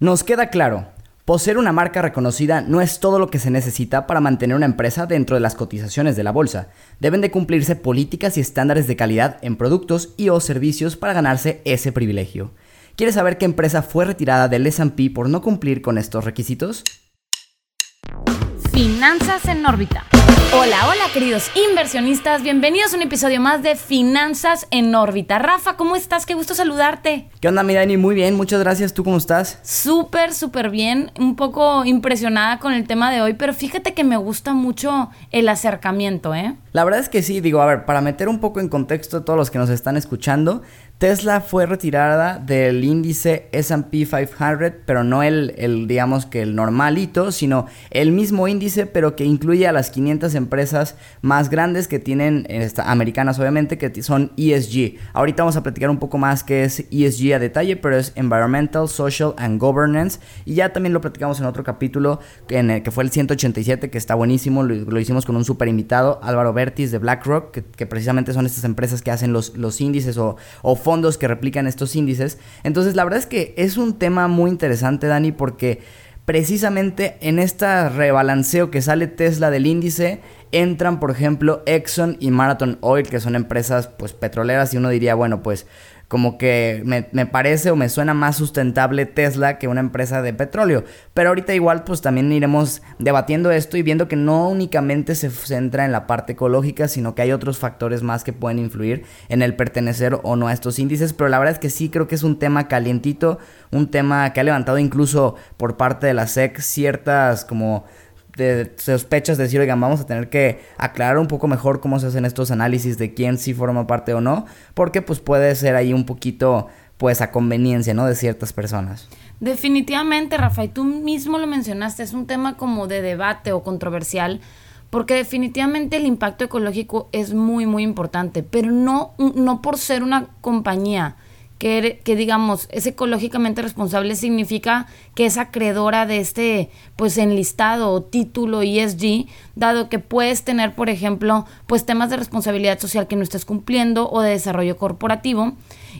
Nos queda claro, poseer una marca reconocida no es todo lo que se necesita para mantener una empresa dentro de las cotizaciones de la bolsa. Deben de cumplirse políticas y estándares de calidad en productos y o servicios para ganarse ese privilegio. ¿Quieres saber qué empresa fue retirada del S&P por no cumplir con estos requisitos? Finanzas en órbita. Hola, hola queridos inversionistas, bienvenidos a un episodio más de Finanzas en órbita. Rafa, ¿cómo estás? Qué gusto saludarte. ¿Qué onda, mi Dani? Muy bien, muchas gracias. ¿Tú cómo estás? Súper, súper bien. Un poco impresionada con el tema de hoy, pero fíjate que me gusta mucho el acercamiento, ¿eh? La verdad es que sí, digo, a ver, para meter un poco en contexto a todos los que nos están escuchando, Tesla fue retirada del índice SP 500, pero no el, el, digamos que el normalito, sino el mismo índice, pero que incluye a las 500 empresas más grandes que tienen, esta, americanas obviamente, que son ESG. Ahorita vamos a platicar un poco más qué es ESG a detalle, pero es Environmental, Social and Governance. Y ya también lo platicamos en otro capítulo, en el que fue el 187, que está buenísimo, lo, lo hicimos con un super invitado, Álvaro Bertis de BlackRock, que, precisamente son estas empresas que hacen los, los índices o, o fondos que replican estos índices. Entonces, la verdad es que es un tema muy interesante, Dani, porque precisamente en este rebalanceo que sale Tesla del índice, entran, por ejemplo, Exxon y Marathon Oil, que son empresas pues petroleras y uno diría, bueno, pues como que me, me, parece o me suena más sustentable Tesla que una empresa de petróleo. Pero ahorita igual pues también iremos debatiendo esto y viendo que no únicamente se centra en la parte ecológica, sino que hay otros factores más que pueden influir en el pertenecer o no a estos índices. Pero la verdad es que sí creo que es un tema calientito, un tema que ha levantado incluso por parte de la SEC ciertas como sospechas de decir, oigan, vamos a tener que aclarar un poco mejor cómo se hacen estos análisis de quién sí forma parte o no, porque pues puede ser ahí un poquito pues a conveniencia, ¿no? De ciertas personas. Definitivamente, Rafa, y tú mismo lo mencionaste, es un tema como de debate o controversial, porque definitivamente el impacto ecológico es muy, muy importante, pero no, no por ser una compañía que, digamos es ecológicamente responsable significa que es acreedora de este pues enlistado o título ESG, dado que puedes tener, por ejemplo, pues temas de responsabilidad social que no estés cumpliendo o de desarrollo corporativo.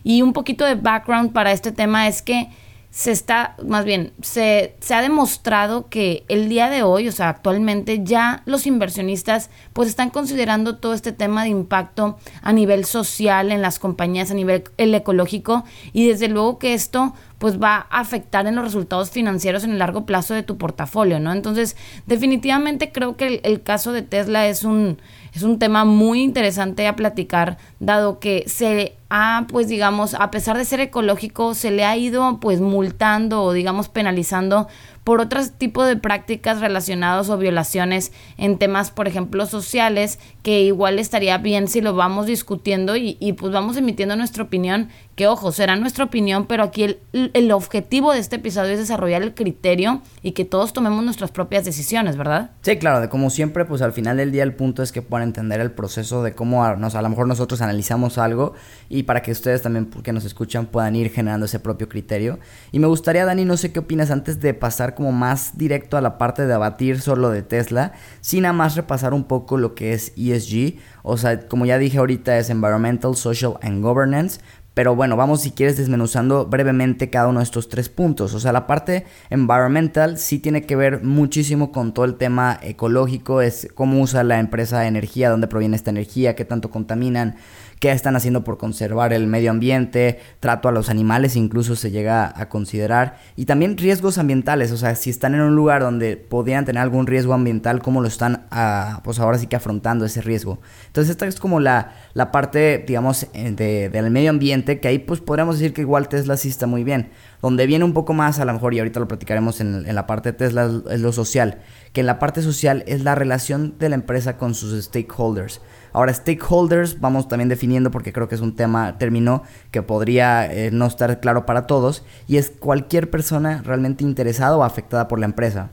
Y un poquito de background para este tema es que se está, más bien, se, se, ha demostrado que el día de hoy, o sea, actualmente ya los inversionistas pues están considerando todo este tema de impacto a nivel social en las compañías, a nivel el ecológico y desde luego que esto pues va a afectar en los resultados financieros en el largo plazo de tu portafolio, ¿no? Entonces, definitivamente creo que el, el caso de Tesla es un, es un tema muy interesante a platicar, dado que se ha, pues digamos, a pesar de ser ecológico, se le ha ido pues multando o digamos penalizando por otros tipos de prácticas relacionadas o violaciones en temas, por ejemplo, sociales, que igual estaría bien si lo vamos discutiendo y, y pues vamos emitiendo nuestra opinión, que ojo, será nuestra opinión, pero aquí el, el objetivo de este episodio es desarrollar el criterio y que todos tomemos nuestras propias decisiones, ¿verdad? Sí, claro, de como siempre, pues al final del día el punto es que puedan entender el proceso de cómo a, nos, a lo mejor nosotros analizamos algo y para que ustedes también, porque nos escuchan, puedan ir generando ese propio criterio. Y me gustaría, Dani, no sé qué opinas antes de pasar como más directo a la parte de debatir solo de Tesla, sin nada más repasar un poco lo que es ESG, o sea, como ya dije ahorita es Environmental, Social and Governance, pero bueno, vamos si quieres desmenuzando brevemente cada uno de estos tres puntos. O sea, la parte environmental sí tiene que ver muchísimo con todo el tema ecológico, es cómo usa la empresa energía, dónde proviene esta energía, qué tanto contaminan, qué están haciendo por conservar el medio ambiente, trato a los animales incluso se llega a considerar y también riesgos ambientales, o sea, si están en un lugar donde podrían tener algún riesgo ambiental, cómo lo están, uh, pues ahora sí que afrontando ese riesgo. Entonces esta es como la, la parte, digamos, de, del medio ambiente, que ahí pues podríamos decir que igual Tesla sí está muy bien. Donde viene un poco más, a lo mejor, y ahorita lo platicaremos en, en la parte de Tesla, es lo social, que en la parte social es la relación de la empresa con sus stakeholders. Ahora, stakeholders, vamos también definiendo porque creo que es un tema, término que podría eh, no estar claro para todos, y es cualquier persona realmente interesada o afectada por la empresa.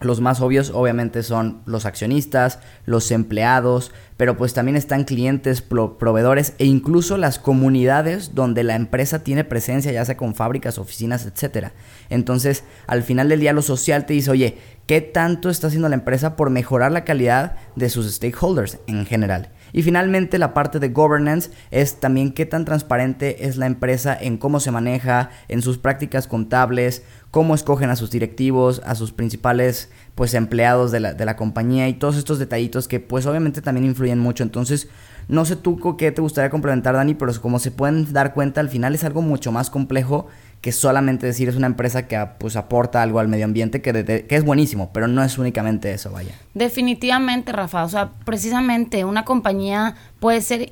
Los más obvios obviamente son los accionistas, los empleados, pero pues también están clientes, proveedores e incluso las comunidades donde la empresa tiene presencia, ya sea con fábricas, oficinas, etc. Entonces, al final del día lo social te dice, oye, ¿qué tanto está haciendo la empresa por mejorar la calidad de sus stakeholders en general? Y finalmente la parte de governance es también qué tan transparente es la empresa en cómo se maneja, en sus prácticas contables, cómo escogen a sus directivos, a sus principales pues empleados de la, de la compañía y todos estos detallitos que pues obviamente también influyen mucho. Entonces, no sé tú qué te gustaría complementar, Dani, pero como se pueden dar cuenta, al final es algo mucho más complejo que solamente decir es una empresa que pues aporta algo al medio ambiente que, es buenísimo, pero no es únicamente eso, vaya. Definitivamente, Rafa, o sea, precisamente una compañía puede ser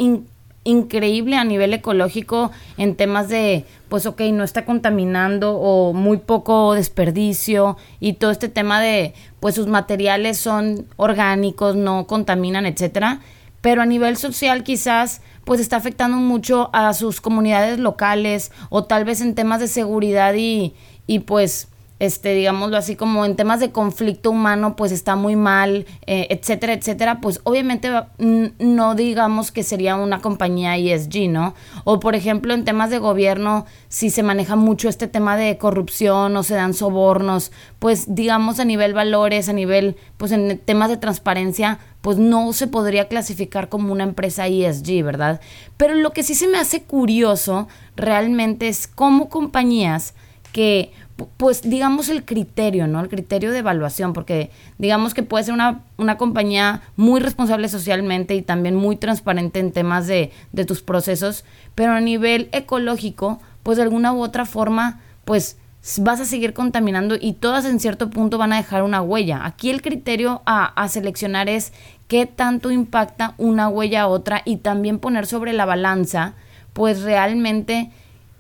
increíble a nivel ecológico en temas de, pues ok, no está contaminando o muy poco desperdicio y todo este tema de, pues sus materiales son orgánicos, no contaminan, etcétera. Pero a nivel social quizás pues está afectando mucho a sus comunidades locales o tal vez en temas de seguridad y, y pues este, digámoslo así, como en temas de conflicto humano, pues está muy mal, eh, etcétera, etcétera, pues obviamente no digamos que sería una compañía ESG, ¿no? O por ejemplo, en temas de gobierno, si se maneja mucho este tema de corrupción o se dan sobornos, pues digamos a nivel valores, a nivel, pues en temas de transparencia, pues no se podría clasificar como una empresa ESG, ¿verdad? Pero lo que sí se me hace curioso realmente es cómo compañías que pues digamos el criterio, ¿no? El criterio de evaluación, porque digamos que puede ser una, una compañía muy responsable socialmente y también muy transparente en temas de, de tus procesos, pero a nivel ecológico, pues de alguna u otra forma, pues vas a seguir contaminando y todas en cierto punto van a dejar una huella. Aquí el criterio a, a seleccionar es qué tanto impacta una huella a otra y también poner sobre la balanza, pues realmente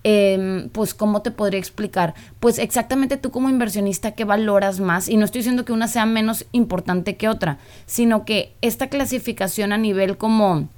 Em, pues, ¿cómo te podría explicar? Pues exactamente tú como inversionista, ¿qué valoras más? Y no estoy diciendo que una sea menos importante que otra, sino que esta clasificación a nivel como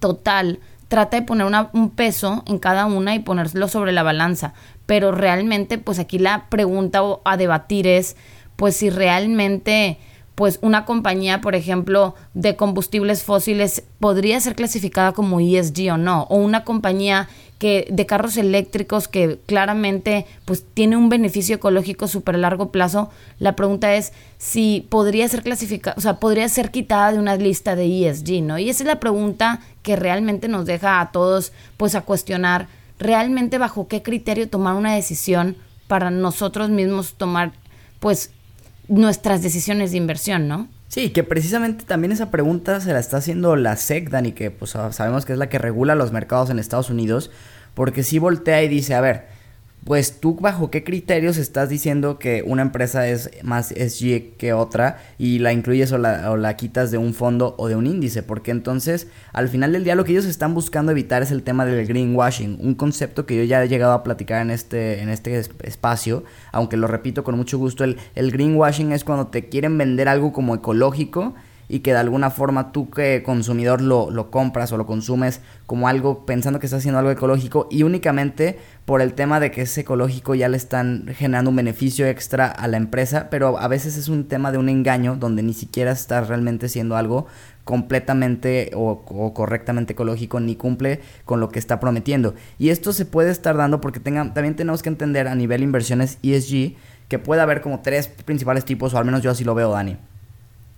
total trata de poner un peso en cada una y ponerlo sobre la balanza. Pero realmente, pues aquí la pregunta a debatir es, pues si realmente pues una compañía, por ejemplo, de combustibles fósiles podría ser clasificada como ESG o no, o una compañía que de carros eléctricos que claramente pues tiene un beneficio ecológico súper largo plazo, la pregunta es si podría ser clasificada, o sea, podría ser quitada de una lista de ESG, ¿no? Y esa es la pregunta que realmente nos deja a todos pues a cuestionar realmente bajo qué criterio tomar una decisión para nosotros mismos tomar pues nuestras decisiones de inversión, ¿no? Sí, que precisamente también esa pregunta se la está haciendo la SEC, Dani, que pues sabemos que es la que regula los mercados en Estados Unidos, porque si voltea y dice, a ver, pues tú bajo qué criterios estás diciendo que una empresa es más SG que otra y la incluyes o la, quitas de un fondo o de un índice, porque entonces al final del día lo que ellos están buscando evitar es el tema del greenwashing, un concepto que yo ya he llegado a platicar en este, en este espacio, aunque lo repito con mucho gusto, el, el greenwashing es cuando te quieren vender algo como ecológico y que de alguna forma tú que consumidor lo, lo, compras o lo consumes como algo pensando que está haciendo algo ecológico y únicamente por el tema de que es ecológico ya le están generando un beneficio extra a la empresa, pero a veces es un tema de un engaño donde ni siquiera está realmente siendo algo completamente o, correctamente ecológico ni cumple con lo que está prometiendo. Y esto se puede estar dando porque tengan, también tenemos que entender a nivel inversiones ESG que puede haber como tres principales tipos, o al menos yo así lo veo, Dani.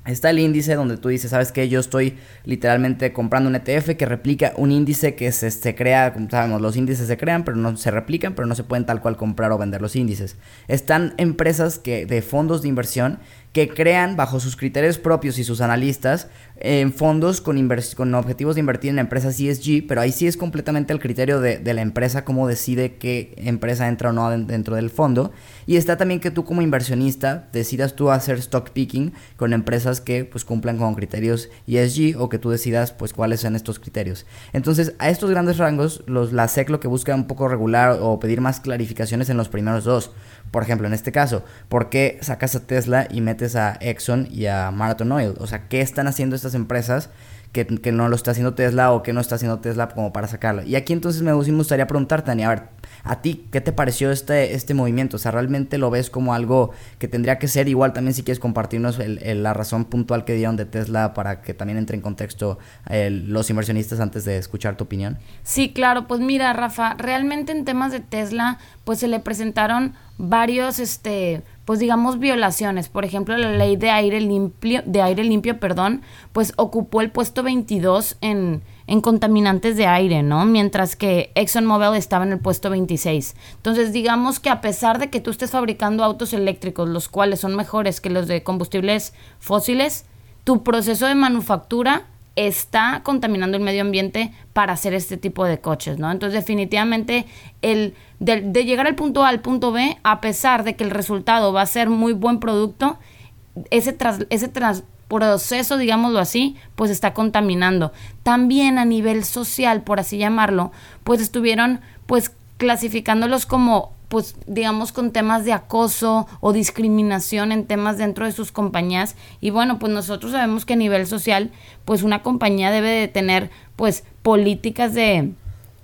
Está el índice donde tú dices, ¿sabes qué? Yo estoy literalmente comprando un ETF que replica un índice que se, se, crea, como sabemos, los índices se crean, pero no se replican, pero no se pueden tal cual comprar o vender los índices. Están empresas que, de fondos de inversión que crean bajo sus criterios propios y sus analistas en fondos con, con objetivos de invertir en empresas ESG, pero ahí sí es completamente el criterio de, de, la empresa cómo decide qué empresa entra o no dentro del fondo. Y está también que tú como inversionista decidas tú hacer stock picking con empresas que pues cumplan con criterios ESG o que tú decidas pues cuáles son estos criterios. Entonces a estos grandes rangos los, la SEC lo que busca un poco regular o pedir más clarificaciones en los primeros dos. Por ejemplo, en este caso, ¿por qué sacas a Tesla y metes a Exxon y a Marathon Oil? O sea, ¿qué están haciendo estas empresas que, no lo está haciendo Tesla o que no está haciendo Tesla como para sacarlo? Y aquí entonces me, gustaría preguntarte, Dani, a ver, ¿a ti qué te pareció este, este movimiento? O sea, ¿realmente lo ves como algo que tendría que ser igual? También si quieres compartirnos la razón puntual que dieron de Tesla para que también entre en contexto los inversionistas antes de escuchar tu opinión. Sí, claro, pues mira, Rafa, realmente en temas de Tesla, pues se le presentaron varios, este, pues digamos violaciones. Por ejemplo, la ley de aire limpio, de aire limpio, perdón, pues ocupó el puesto 22 en, en contaminantes de aire, ¿no? Mientras que ExxonMobil estaba en el puesto 26. Entonces, digamos que a pesar de que tú estés fabricando autos eléctricos, los cuales son mejores que los de combustibles fósiles, tu proceso de manufactura está contaminando el medio ambiente para hacer este tipo de coches, ¿no? Entonces, definitivamente, el de, llegar al punto A al punto B, a pesar de que el resultado va a ser muy buen producto, ese, tras, ese proceso, digámoslo así, pues está contaminando. También a nivel social, por así llamarlo, pues estuvieron pues clasificándolos como pues digamos con temas de acoso o discriminación en temas dentro de sus compañías. Y bueno pues nosotros sabemos que a nivel social pues una compañía debe de tener pues políticas de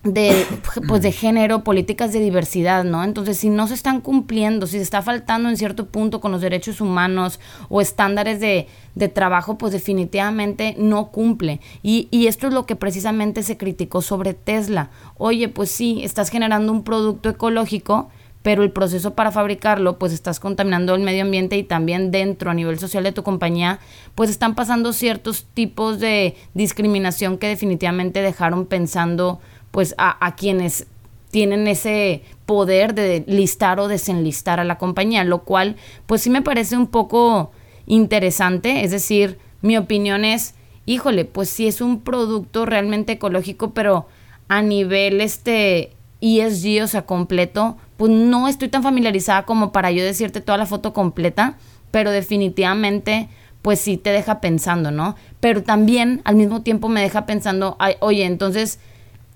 de pues de género, políticas de diversidad, ¿no? Entonces, si no se están cumpliendo, si se está faltando en cierto punto con los derechos humanos o estándares de, de trabajo, pues definitivamente no cumple. Y, y esto es lo que precisamente se criticó sobre Tesla. Oye, pues sí, estás generando un producto ecológico, pero el proceso para fabricarlo, pues estás contaminando el medio ambiente y también dentro, a nivel social de tu compañía, pues están pasando ciertos tipos de discriminación que definitivamente dejaron pensando pues a, quienes tienen ese poder de listar o desenlistar a la compañía, lo cual pues sí me parece un poco interesante, es decir, mi opinión es, híjole, pues sí es un producto realmente ecológico, pero a nivel este ESG, o sea, completo, pues no estoy tan familiarizada como para yo decirte toda la foto completa, pero definitivamente pues sí te deja pensando, ¿no? Pero también al mismo tiempo me deja pensando, oye, entonces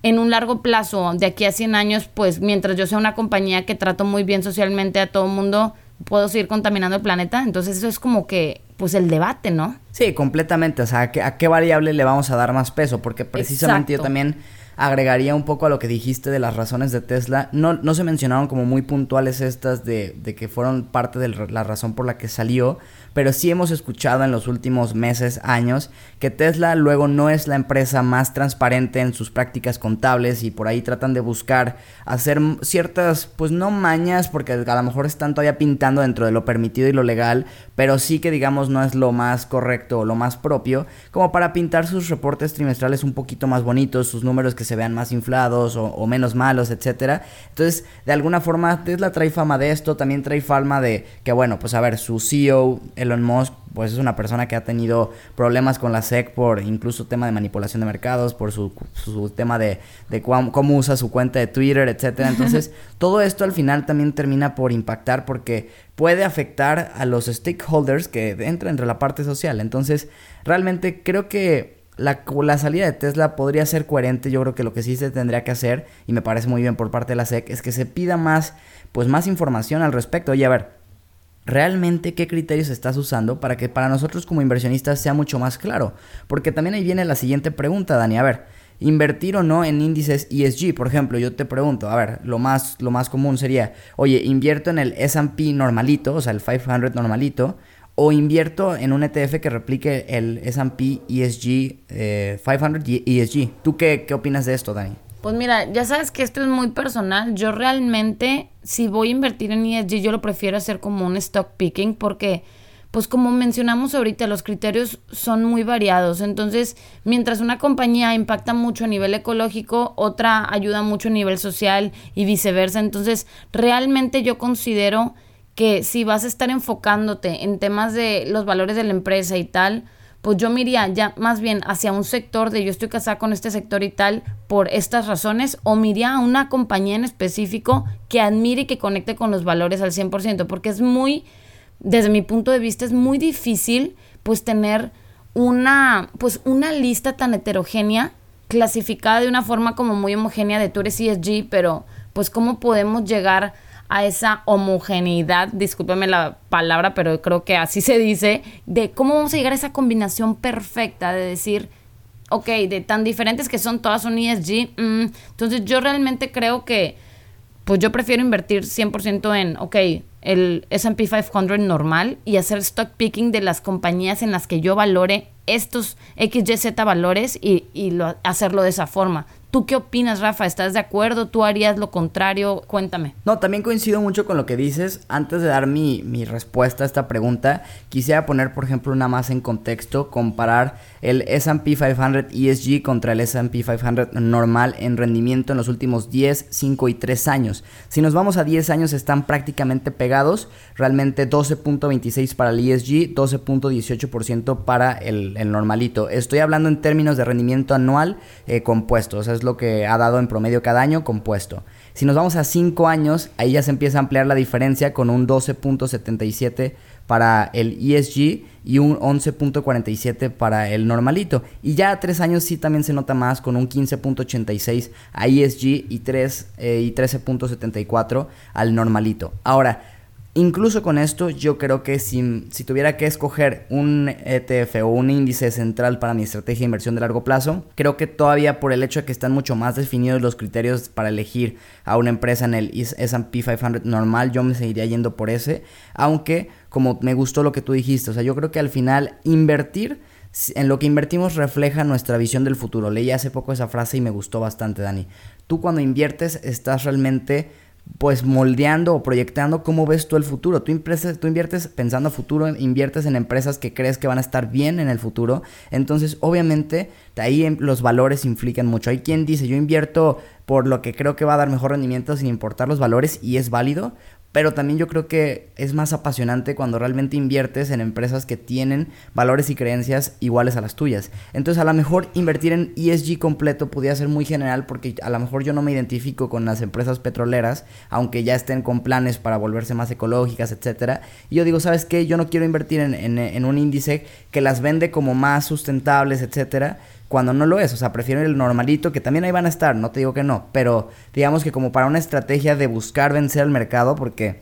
en un largo plazo, de aquí a 100 años, pues mientras yo sea una compañía que trato muy bien socialmente a todo el mundo, puedo seguir contaminando el planeta. Entonces eso es como que, pues el debate, ¿no? Sí, completamente. O sea, ¿a qué, a qué variable le vamos a dar más peso? Porque precisamente yo también agregaría un poco a lo que dijiste de las razones de Tesla. No, no se mencionaron como muy puntuales estas de, de que fueron parte de la razón por la que salió, pero sí hemos escuchado en los últimos meses, años, que Tesla luego no es la empresa más transparente en sus prácticas contables y por ahí tratan de buscar hacer ciertas, pues no mañas, porque a lo mejor están todavía pintando dentro de lo permitido y lo legal, pero sí que digamos no es lo más correcto o lo más propio, como para pintar sus reportes trimestrales un poquito más bonitos, sus números que se vean más inflados o, o menos malos, etcétera. Entonces, de alguna forma, Tesla trae fama de esto, también trae fama de que, bueno, pues a ver, su CEO, Elon Musk pues es una persona que ha tenido problemas con la SEC por incluso tema de manipulación de mercados, por su, su tema de, de cómo, usa su cuenta de Twitter, etcétera. Entonces, todo esto al final también termina por impactar porque puede afectar a los stakeholders que entran entre la parte social. Entonces, realmente creo que la, la, salida de Tesla podría ser coherente. Yo creo que lo que sí se tendría que hacer, y me parece muy bien por parte de la SEC, es que se pida más, pues más información al respecto. Oye, a ver, realmente qué criterios estás usando para que para nosotros como inversionistas sea mucho más claro. Porque también ahí viene la siguiente pregunta, Dani. A ver, invertir o no en índices ESG, por ejemplo, yo te pregunto, a ver, lo más, lo más común sería, oye, invierto en el S&P normalito, o sea, el 500 normalito, o invierto en un ETF que replique el S&P ESG 500 ESG. ¿Tú qué, qué opinas de esto, Dani? Pues mira, ya sabes que esto es muy personal. Yo realmente, si voy a invertir en ESG, yo lo prefiero hacer como un stock picking porque, pues como mencionamos ahorita, los criterios son muy variados. Entonces, mientras una compañía impacta mucho a nivel ecológico, otra ayuda mucho a nivel social y viceversa. Entonces, realmente yo considero que si vas a estar enfocándote en temas de los valores de la empresa y tal, pues yo me iría ya más bien hacia un sector de yo estoy casada con este sector y tal por estas razones, o me iría a una compañía en específico que admire y que conecte con los valores al 100%, porque es muy, desde mi punto de vista, es muy difícil pues tener una, pues una lista tan heterogénea, clasificada de una forma como muy homogénea de tú eres ESG, pero pues cómo podemos llegar a esa homogeneidad, discúlpeme la palabra, pero creo que así se dice, de cómo vamos a llegar a esa combinación perfecta de decir, ok, de tan diferentes que son, todas son ESG. Mm, entonces yo realmente creo que, pues yo prefiero invertir 100% en, ok, el SP 500 normal y hacer stock picking de las compañías en las que yo valore estos XYZ valores y, y lo, hacerlo de esa forma. ¿Tú qué opinas, Rafa? ¿Estás de acuerdo? ¿Tú harías lo contrario? Cuéntame. No, también coincido mucho con lo que dices. Antes de dar mi, mi respuesta a esta pregunta, quisiera poner, por ejemplo, una más en contexto, comparar el SP 500 ESG contra el SP 500 normal en rendimiento en los últimos 10, 5 y 3 años. Si nos vamos a 10 años están prácticamente pegados, realmente 12.26 para el ESG, 12.18% para el, el, normalito. Estoy hablando en términos de rendimiento anual eh, compuesto, o sea, es lo que ha dado en promedio cada año compuesto. Si nos vamos a 5 años, ahí ya se empieza a ampliar la diferencia con un 12.77 para el ESG y un 11.47 para el normalito. Y ya a 3 años sí también se nota más con un 15.86 a ESG y, 3, eh, y 13.74 al normalito. Ahora, Incluso con esto, yo creo que si, si, tuviera que escoger un ETF o un índice central para mi estrategia de inversión de largo plazo, creo que todavía por el hecho de que están mucho más definidos los criterios para elegir a una empresa en el SP 500 normal, yo me seguiría yendo por ese. Aunque, como me gustó lo que tú dijiste, o sea, yo creo que al final invertir en lo que invertimos refleja nuestra visión del futuro. Leí hace poco esa frase y me gustó bastante, Dani. Tú cuando inviertes estás realmente pues moldeando o proyectando cómo ves tú el futuro. Tú, tú inviertes pensando a futuro, inviertes en empresas que crees que van a estar bien en el futuro. Entonces, obviamente, ahí em, los valores inflican mucho. Hay quien dice, yo invierto por lo que creo que va a dar mejor rendimiento sin importar los valores y es válido pero también yo creo que es más apasionante cuando realmente inviertes en empresas que tienen valores y creencias iguales a las tuyas. Entonces a lo mejor invertir en ESG completo podría ser muy general porque a lo mejor yo no me identifico con las empresas petroleras, aunque ya estén con planes para volverse más ecológicas, etcétera. Y yo digo, ¿sabes qué? Yo no quiero invertir en, en un índice que las vende como más sustentables, etcétera cuando no lo es. O sea, prefiero el normalito, que también ahí van a estar, no te digo que no, pero digamos que como para una estrategia de buscar vencer al mercado, porque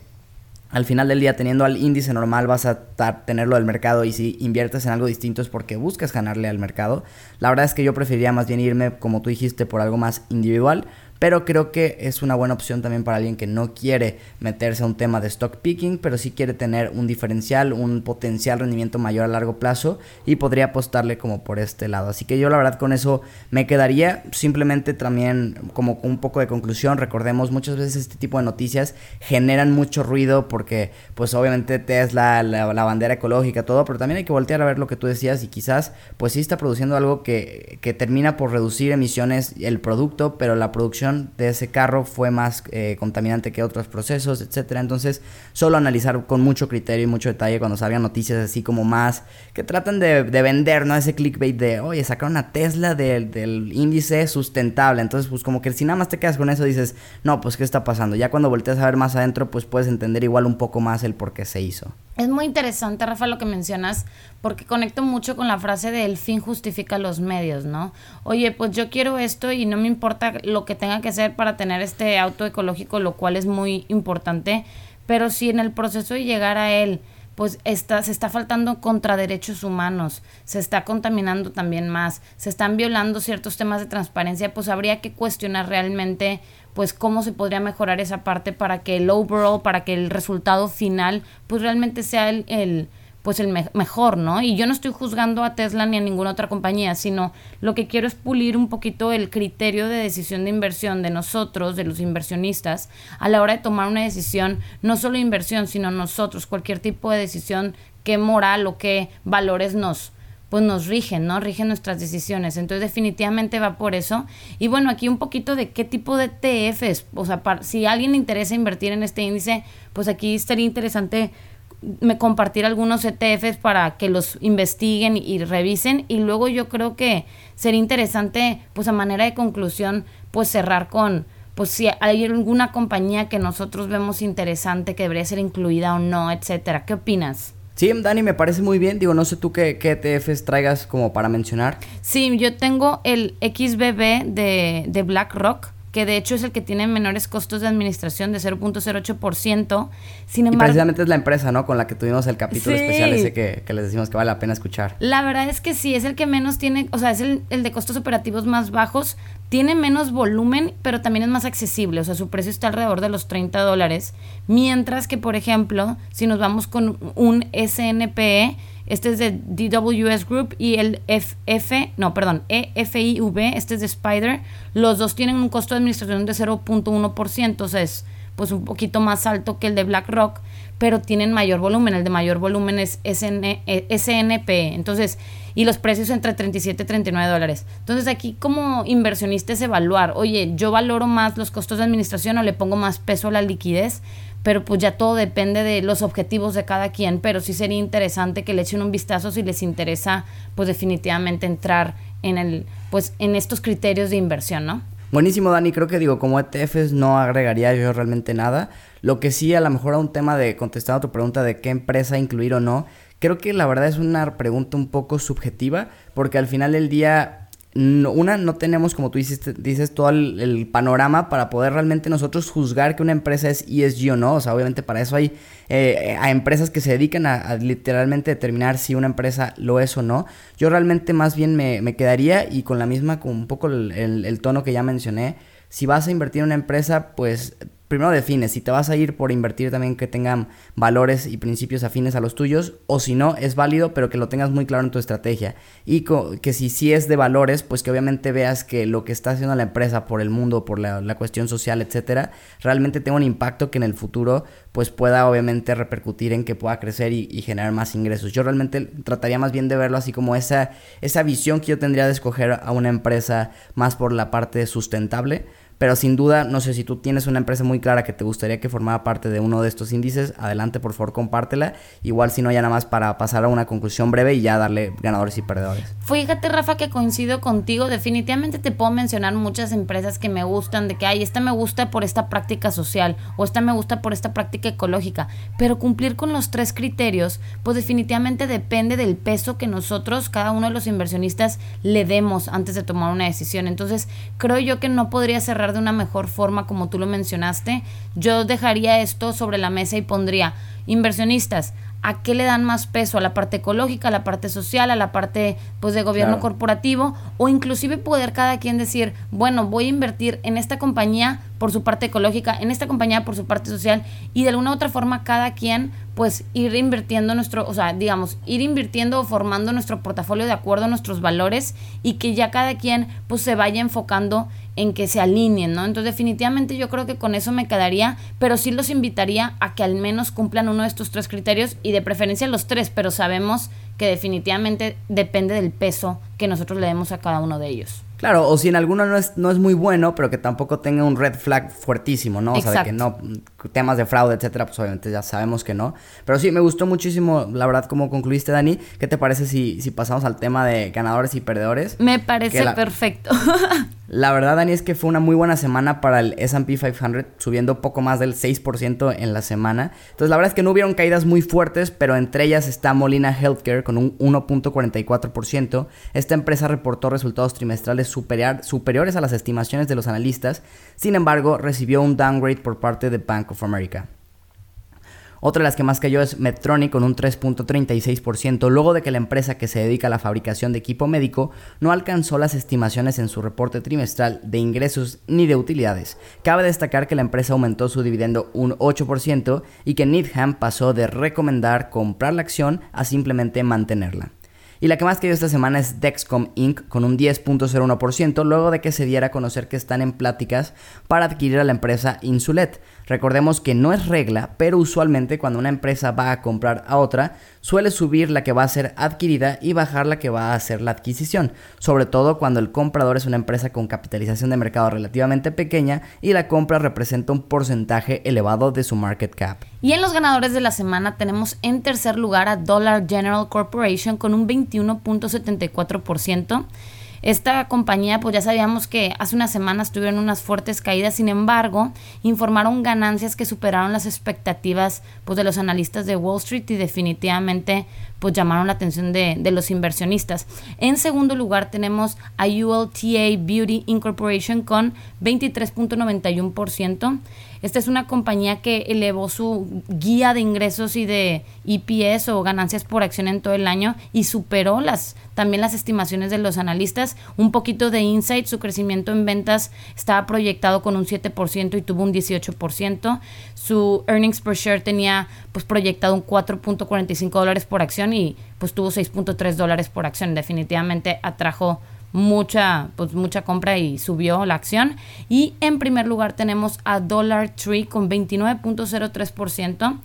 al final del día teniendo al índice normal vas a tenerlo del mercado y si inviertes en algo distinto es porque buscas ganarle al mercado. La verdad es que yo preferiría más bien irme, como tú dijiste, por algo más individual pero creo que es una buena opción también para alguien que no quiere meterse a un tema de stock picking, pero sí quiere tener un diferencial, un potencial rendimiento mayor a largo plazo y podría apostarle como por este lado. Así que yo la verdad con eso me quedaría simplemente también como un poco de conclusión, recordemos muchas veces este tipo de noticias generan mucho ruido porque pues obviamente Tesla, la, la bandera ecológica, todo, pero también hay que voltear a ver lo que tú decías y quizás pues sí está produciendo algo que, que termina por reducir emisiones el producto, pero la producción de ese carro fue más eh, contaminante que otros procesos, etcétera. Entonces, solo analizar con mucho criterio y mucho detalle cuando salgan noticias así como más que tratan de, vender, ¿no? Ese clickbait de, oye, sacaron a Tesla del índice sustentable. Entonces, pues como que si nada más te quedas con eso, dices, no, pues, ¿qué está pasando? Ya cuando volteas a ver más adentro, pues puedes entender igual un poco más el por qué se hizo. Es muy interesante, Rafa, lo que mencionas, porque conecto mucho con la frase de el fin justifica los medios, ¿no? Oye, pues yo quiero esto y no me importa lo que tenga que hacer para tener este auto ecológico, lo cual es muy importante, pero si en el proceso de llegar a él, pues está, se está faltando contra derechos humanos, se está contaminando también más, se están violando ciertos temas de transparencia, pues habría que cuestionar realmente pues cómo se podría mejorar esa parte para que el overall, para que el resultado final, pues realmente sea el, el pues el mejor, ¿no? Y yo no estoy juzgando a Tesla ni a ninguna otra compañía, sino lo que quiero es pulir un poquito el criterio de decisión de inversión de nosotros, de los inversionistas, a la hora de tomar una decisión, no solo inversión, sino nosotros, cualquier tipo de decisión, qué moral o qué valores nos, pues nos rigen, ¿no? Rigen nuestras decisiones. Entonces definitivamente va por eso. Y bueno, aquí un poquito de qué tipo de TFs, o sea, si a alguien le interesa invertir en este índice, pues aquí estaría interesante me compartir algunos ETFs para que los investiguen y, revisen y luego yo creo que sería interesante pues a manera de conclusión pues cerrar con pues si hay alguna compañía que nosotros vemos interesante que debería ser incluida o no, etcétera. ¿Qué opinas? Sí, Dani, me parece muy bien. Digo, no sé tú qué, qué ETFs traigas como para mencionar. Sí, yo tengo el XBB de, de BlackRock que de hecho es el que tiene menores costos de administración de 0.08%. Sin embargo, y precisamente es la empresa, ¿no? Con la que tuvimos el capítulo especial ese que, les decimos que vale la pena escuchar. La verdad es que sí, es el que menos tiene, o sea, es el, el de costos operativos más bajos, tiene menos volumen, pero también es más accesible, o sea, su precio está alrededor de los 30 dólares, mientras que, por ejemplo, si nos vamos con un SNPE, este es de DWS Group y el FF, no, perdón, EFIV, este es de Spider, los dos tienen un costo de administración de 0.1%, o sea, es pues un poquito más alto que el de BlackRock, pero tienen mayor volumen, el de mayor volumen es SN, SNP, entonces, y los precios entre 37 y 39 dólares. Entonces aquí como inversionista es evaluar, oye, yo valoro más los costos de administración o le pongo más peso a la liquidez, pero pues ya todo depende de los objetivos de cada quien, pero sí sería interesante que le echen un vistazo si les interesa, pues definitivamente entrar en el, pues en estos criterios de inversión, ¿no? Buenísimo, Dani. Creo que digo, como ETFs no agregaría yo realmente nada. Lo que sí, a lo mejor a un tema de contestar a tu pregunta de qué empresa incluir o no, creo que la verdad es una pregunta un poco subjetiva, porque al final del día una, no tenemos, como tú dices, dices todo el, panorama para poder realmente nosotros juzgar que una empresa es ESG o no. O sea, obviamente para eso hay eh, a empresas que se dedican a, literalmente determinar si una empresa lo es o no. Yo realmente más bien me, me quedaría y con la misma, con un poco el, el tono que ya mencioné, si vas a invertir en una empresa, pues primero defines si te vas a ir por invertir también que tengan valores y principios afines a los tuyos o si no es válido pero que lo tengas muy claro en tu estrategia. Y que si sí es de valores pues que obviamente veas que lo que está haciendo la empresa por el mundo por la, cuestión social etcétera realmente tenga un impacto que en el futuro pues pueda obviamente repercutir en que pueda crecer y, y, generar más ingresos. Yo realmente trataría más bien de verlo así como esa esa visión que yo tendría de escoger a una empresa más por la parte sustentable pero sin duda, no sé si tú tienes una empresa muy clara que te gustaría que formara parte de uno de estos índices, adelante por favor compártela. Igual si no, ya nada más para pasar a una conclusión breve y ya darle ganadores y perdedores. Fíjate Rafa que coincido contigo, definitivamente te puedo mencionar muchas empresas que me gustan, de que, ay, esta me gusta por esta práctica social o esta me gusta por esta práctica ecológica, pero cumplir con los tres criterios, pues definitivamente depende del peso que nosotros, cada uno de los inversionistas, le demos antes de tomar una decisión. Entonces, creo yo que no podría cerrar de una mejor forma como tú lo mencionaste, yo dejaría esto sobre la mesa y pondría inversionistas, ¿a qué le dan más peso? ¿A la parte ecológica, a la parte social, a la parte pues de gobierno corporativo? O inclusive poder cada quien decir, bueno, voy a invertir en esta compañía por su parte ecológica, en esta compañía por su parte social y de alguna u otra forma cada quien pues ir invirtiendo nuestro, o sea, digamos, ir invirtiendo o formando nuestro portafolio de acuerdo a nuestros valores y que ya cada quien pues se vaya enfocando en que se alineen, ¿no? Entonces definitivamente yo creo que con eso me quedaría, pero sí los invitaría a que al menos cumplan uno de estos tres criterios y de preferencia los tres, pero sabemos que definitivamente depende del peso que nosotros le demos a cada uno de ellos. Claro, o si en alguno no es, no es muy bueno, pero que tampoco tenga un red flag fuertísimo, ¿no? O sea, de que no, temas de fraude, etcétera, pues obviamente ya sabemos que no. Pero sí, me gustó muchísimo, la verdad, como concluiste, Dani. ¿Qué te parece si, si pasamos al tema de ganadores y perdedores? Me parece perfecto. La verdad, Dani, es que fue una muy buena semana para el SP 500, subiendo poco más del 6% en la semana. Entonces, la verdad es que no hubieron caídas muy fuertes, pero entre ellas está Molina Healthcare con un 1.44%. Esta empresa reportó resultados trimestrales superiores a las estimaciones de los analistas. Sin embargo, recibió un downgrade por parte de Bank of America. Otra de las que más cayó es Medtronic con un 3.36%, luego de que la empresa que se dedica a la fabricación de equipo médico no alcanzó las estimaciones en su reporte trimestral de ingresos ni de utilidades. Cabe destacar que la empresa aumentó su dividendo un 8% y que Needham pasó de recomendar comprar la acción a simplemente mantenerla. Y la que más cayó esta semana es Dexcom Inc. con un 10.01%, luego de que se diera a conocer que están en pláticas para adquirir a la empresa Insulet. Recordemos que no es regla, pero usualmente cuando una empresa va a comprar a otra, suele subir la que va a ser adquirida y bajar la que va a hacer la adquisición, sobre todo cuando el comprador es una empresa con capitalización de mercado relativamente pequeña y la compra representa un porcentaje elevado de su market cap. Y en los ganadores de la semana tenemos en tercer lugar a Dollar General Corporation con un 21.74%. Esta compañía, pues ya sabíamos que hace unas semanas tuvieron unas fuertes caídas, sin embargo, informaron ganancias que superaron las expectativas pues, de los analistas de Wall Street y definitivamente pues llamaron la atención de, de los inversionistas. En segundo lugar tenemos a ULTA Beauty Incorporation con 23.91%. Esta es una compañía que elevó su guía de ingresos y de EPS o ganancias por acción en todo el año y superó las también las estimaciones de los analistas. Un poquito de insight, su crecimiento en ventas estaba proyectado con un 7% y tuvo un 18%. Su earnings per share tenía pues proyectado un 4.45 dólares por acción y pues tuvo 6.3 dólares por acción. Definitivamente atrajo mucha, pues mucha compra y subió la acción. Y en primer lugar tenemos a Dollar Tree con 29.03%.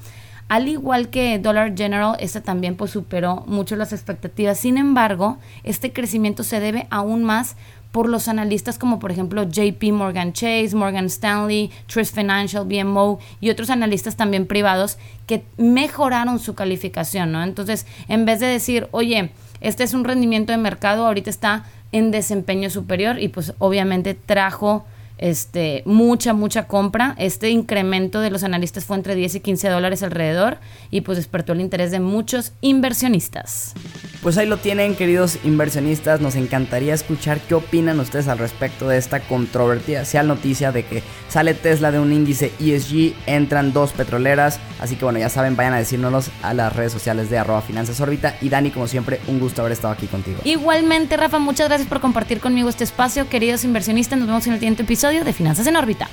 Al igual que Dollar General, esta también pues superó mucho las expectativas. Sin embargo, este crecimiento se debe aún más por los analistas como por ejemplo JP Morgan Chase, Morgan Stanley, Truist Financial, BMO y otros analistas también privados que mejoraron su calificación, ¿no? Entonces, en vez de decir, oye, este es un rendimiento de mercado, ahorita está en desempeño superior y pues obviamente trajo este, mucha, mucha compra. Este incremento de los analistas fue entre 10 y 15 dólares alrededor y pues despertó el interés de muchos inversionistas. Pues ahí lo tienen, queridos inversionistas. Nos encantaría escuchar qué opinan ustedes al respecto de esta controvertida sea noticia de que sale Tesla de un índice ESG, entran dos petroleras. Así que bueno, ya saben, vayan a decírnoslos a las redes sociales de arroba finanzas órbita. Y Dani, como siempre, un gusto haber estado aquí contigo. Igualmente, Rafa, muchas gracias por compartir conmigo este espacio. Queridos inversionistas, nos vemos en el siguiente episodio de Finanzas en órbita.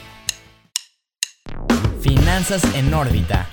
Finanzas en órbita